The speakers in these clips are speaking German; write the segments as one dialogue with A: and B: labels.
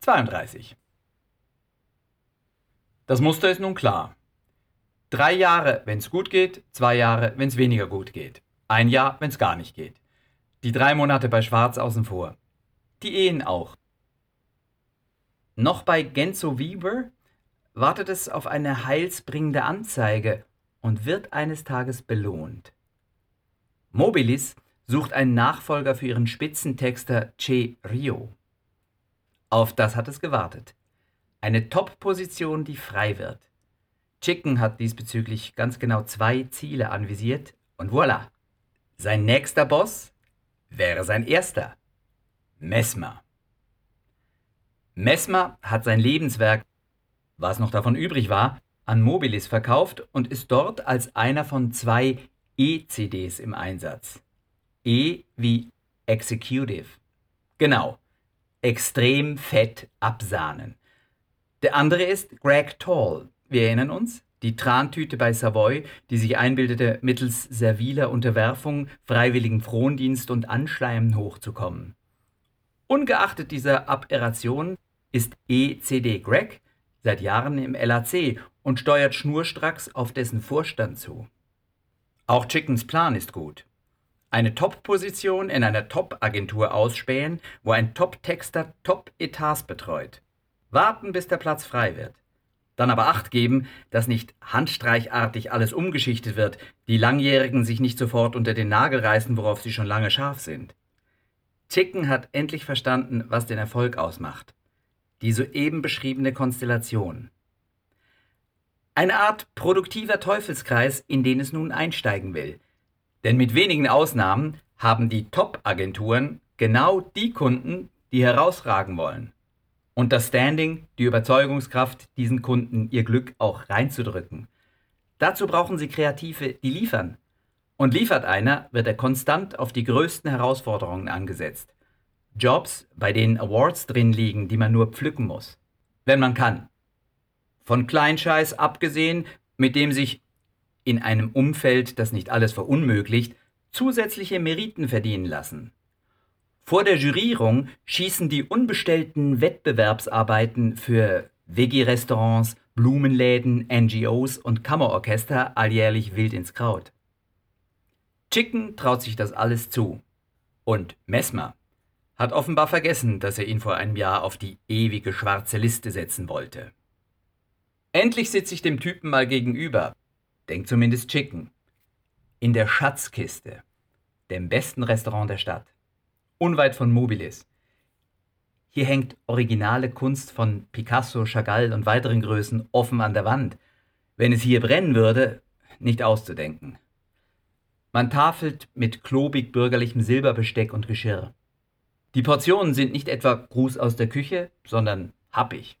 A: 32. Das Muster ist nun klar. Drei Jahre, wenn es gut geht, zwei Jahre, wenn es weniger gut geht. Ein Jahr, wenn es gar nicht geht. Die drei Monate bei Schwarz außen vor. Die Ehen auch. Noch bei Genzo Weaver wartet es auf eine heilsbringende Anzeige und wird eines Tages belohnt. Mobilis sucht einen Nachfolger für ihren Spitzentexter Che Rio. Auf das hat es gewartet. Eine Top-Position, die frei wird. Chicken hat diesbezüglich ganz genau zwei Ziele anvisiert und voilà. Sein nächster Boss wäre sein erster. Mesmer. Mesmer hat sein Lebenswerk, was noch davon übrig war, an Mobilis verkauft und ist dort als einer von zwei E-CDs im Einsatz. E wie Executive. Genau. Extrem fett absahnen. Der andere ist Greg Tall. Wir erinnern uns, die Trantüte bei Savoy, die sich einbildete, mittels serviler Unterwerfung, freiwilligen Frondienst und Anschleimen hochzukommen. Ungeachtet dieser Aberration ist ECD Greg seit Jahren im LAC und steuert schnurstracks auf dessen Vorstand zu. Auch Chickens Plan ist gut. Eine Top-Position in einer Top-Agentur ausspähen, wo ein Top-Texter Top-Etats betreut. Warten, bis der Platz frei wird. Dann aber Acht geben, dass nicht handstreichartig alles umgeschichtet wird, die Langjährigen sich nicht sofort unter den Nagel reißen, worauf sie schon lange scharf sind. Chicken hat endlich verstanden, was den Erfolg ausmacht. Die soeben beschriebene Konstellation. Eine Art produktiver Teufelskreis, in den es nun einsteigen will. Denn mit wenigen Ausnahmen haben die Top-Agenturen genau die Kunden, die herausragen wollen. Und das Standing, die Überzeugungskraft, diesen Kunden ihr Glück auch reinzudrücken. Dazu brauchen sie Kreative, die liefern. Und liefert einer, wird er konstant auf die größten Herausforderungen angesetzt. Jobs, bei denen Awards drin liegen, die man nur pflücken muss. Wenn man kann. Von Kleinscheiß abgesehen, mit dem sich in einem Umfeld, das nicht alles verunmöglicht, zusätzliche Meriten verdienen lassen. Vor der Jurierung schießen die unbestellten Wettbewerbsarbeiten für Veggie-Restaurants, Blumenläden, NGOs und Kammerorchester alljährlich wild ins Kraut. Chicken traut sich das alles zu. Und Mesmer hat offenbar vergessen, dass er ihn vor einem Jahr auf die ewige schwarze Liste setzen wollte. Endlich sitze ich dem Typen mal gegenüber, denkt zumindest Chicken. In der Schatzkiste, dem besten Restaurant der Stadt, unweit von Mobilis. Hier hängt originale Kunst von Picasso, Chagall und weiteren Größen offen an der Wand. Wenn es hier brennen würde, nicht auszudenken. Man tafelt mit klobig bürgerlichem Silberbesteck und Geschirr. Die Portionen sind nicht etwa Gruß aus der Küche, sondern happig.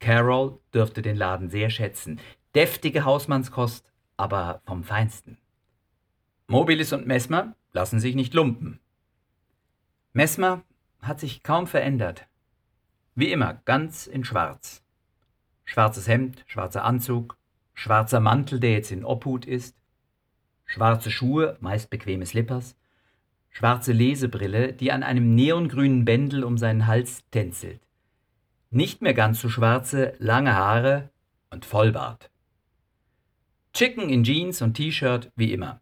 A: Carol dürfte den Laden sehr schätzen. Deftige Hausmannskost, aber vom Feinsten. Mobilis und Mesmer lassen sich nicht lumpen. Mesmer hat sich kaum verändert. Wie immer, ganz in Schwarz. Schwarzes Hemd, schwarzer Anzug, schwarzer Mantel, der jetzt in Obhut ist, schwarze Schuhe, meist bequeme Slippers, schwarze Lesebrille, die an einem neongrünen Bändel um seinen Hals tänzelt nicht mehr ganz so schwarze, lange Haare und Vollbart. Chicken in Jeans und T-Shirt wie immer.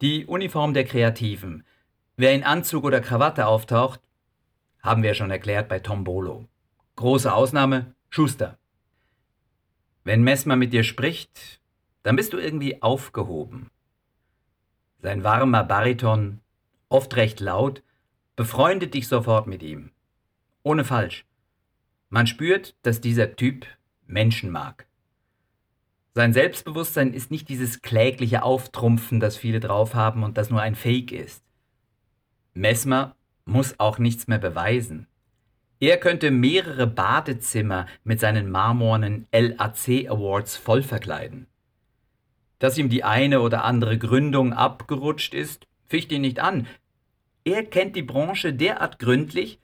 A: Die Uniform der Kreativen. Wer in Anzug oder Krawatte auftaucht, haben wir schon erklärt bei Tom Bolo. Große Ausnahme, Schuster. Wenn Messmer mit dir spricht, dann bist du irgendwie aufgehoben. Sein warmer Bariton, oft recht laut, befreundet dich sofort mit ihm. Ohne falsch. Man spürt, dass dieser Typ Menschen mag. Sein Selbstbewusstsein ist nicht dieses klägliche Auftrumpfen, das viele drauf haben und das nur ein Fake ist. Messmer muss auch nichts mehr beweisen. Er könnte mehrere Badezimmer mit seinen marmornen LAC Awards voll verkleiden. Dass ihm die eine oder andere Gründung abgerutscht ist, ficht ihn nicht an. Er kennt die Branche derart gründlich,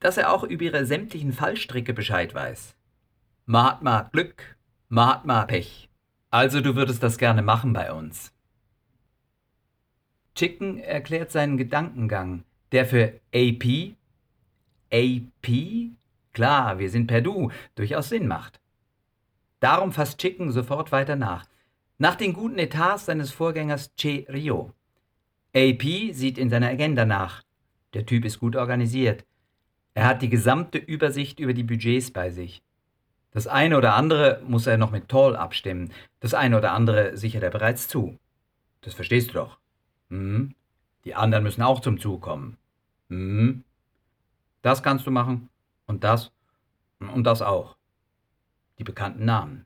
A: dass er auch über ihre sämtlichen Fallstricke Bescheid weiß. Mahatma Glück, Mahatma Pech. Also du würdest das gerne machen bei uns. Chicken erklärt seinen Gedankengang, der für AP, AP klar, wir sind per Du, durchaus Sinn macht. Darum fasst Chicken sofort weiter nach. Nach den guten Etats seines Vorgängers Che Rio. AP sieht in seiner Agenda nach. Der Typ ist gut organisiert. Er hat die gesamte Übersicht über die Budgets bei sich. Das eine oder andere muss er noch mit Toll abstimmen, das eine oder andere sichert er bereits zu. Das verstehst du doch. Hm? Die anderen müssen auch zum Zug kommen. Hm? Das kannst du machen und das und das auch. Die bekannten Namen.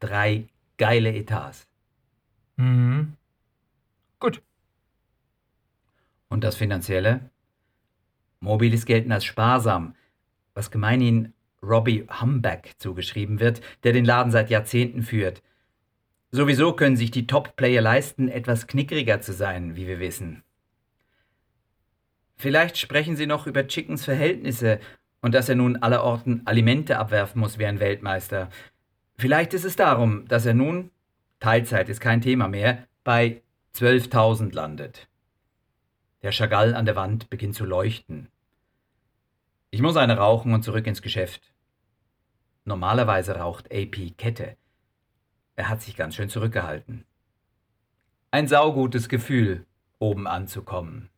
A: Drei geile Etats.
B: Mhm. Gut.
A: Und das Finanzielle? Mobilis gelten als sparsam, was gemeinhin Robbie Humbeck zugeschrieben wird, der den Laden seit Jahrzehnten führt. Sowieso können sich die Top-Player leisten, etwas knickriger zu sein, wie wir wissen. Vielleicht sprechen Sie noch über Chickens Verhältnisse und dass er nun allerorten Alimente abwerfen muss wie ein Weltmeister. Vielleicht ist es darum, dass er nun, Teilzeit ist kein Thema mehr, bei 12.000 landet. Der Chagall an der Wand beginnt zu leuchten. Ich muss eine rauchen und zurück ins Geschäft. Normalerweise raucht AP Kette. Er hat sich ganz schön zurückgehalten. Ein saugutes Gefühl, oben anzukommen.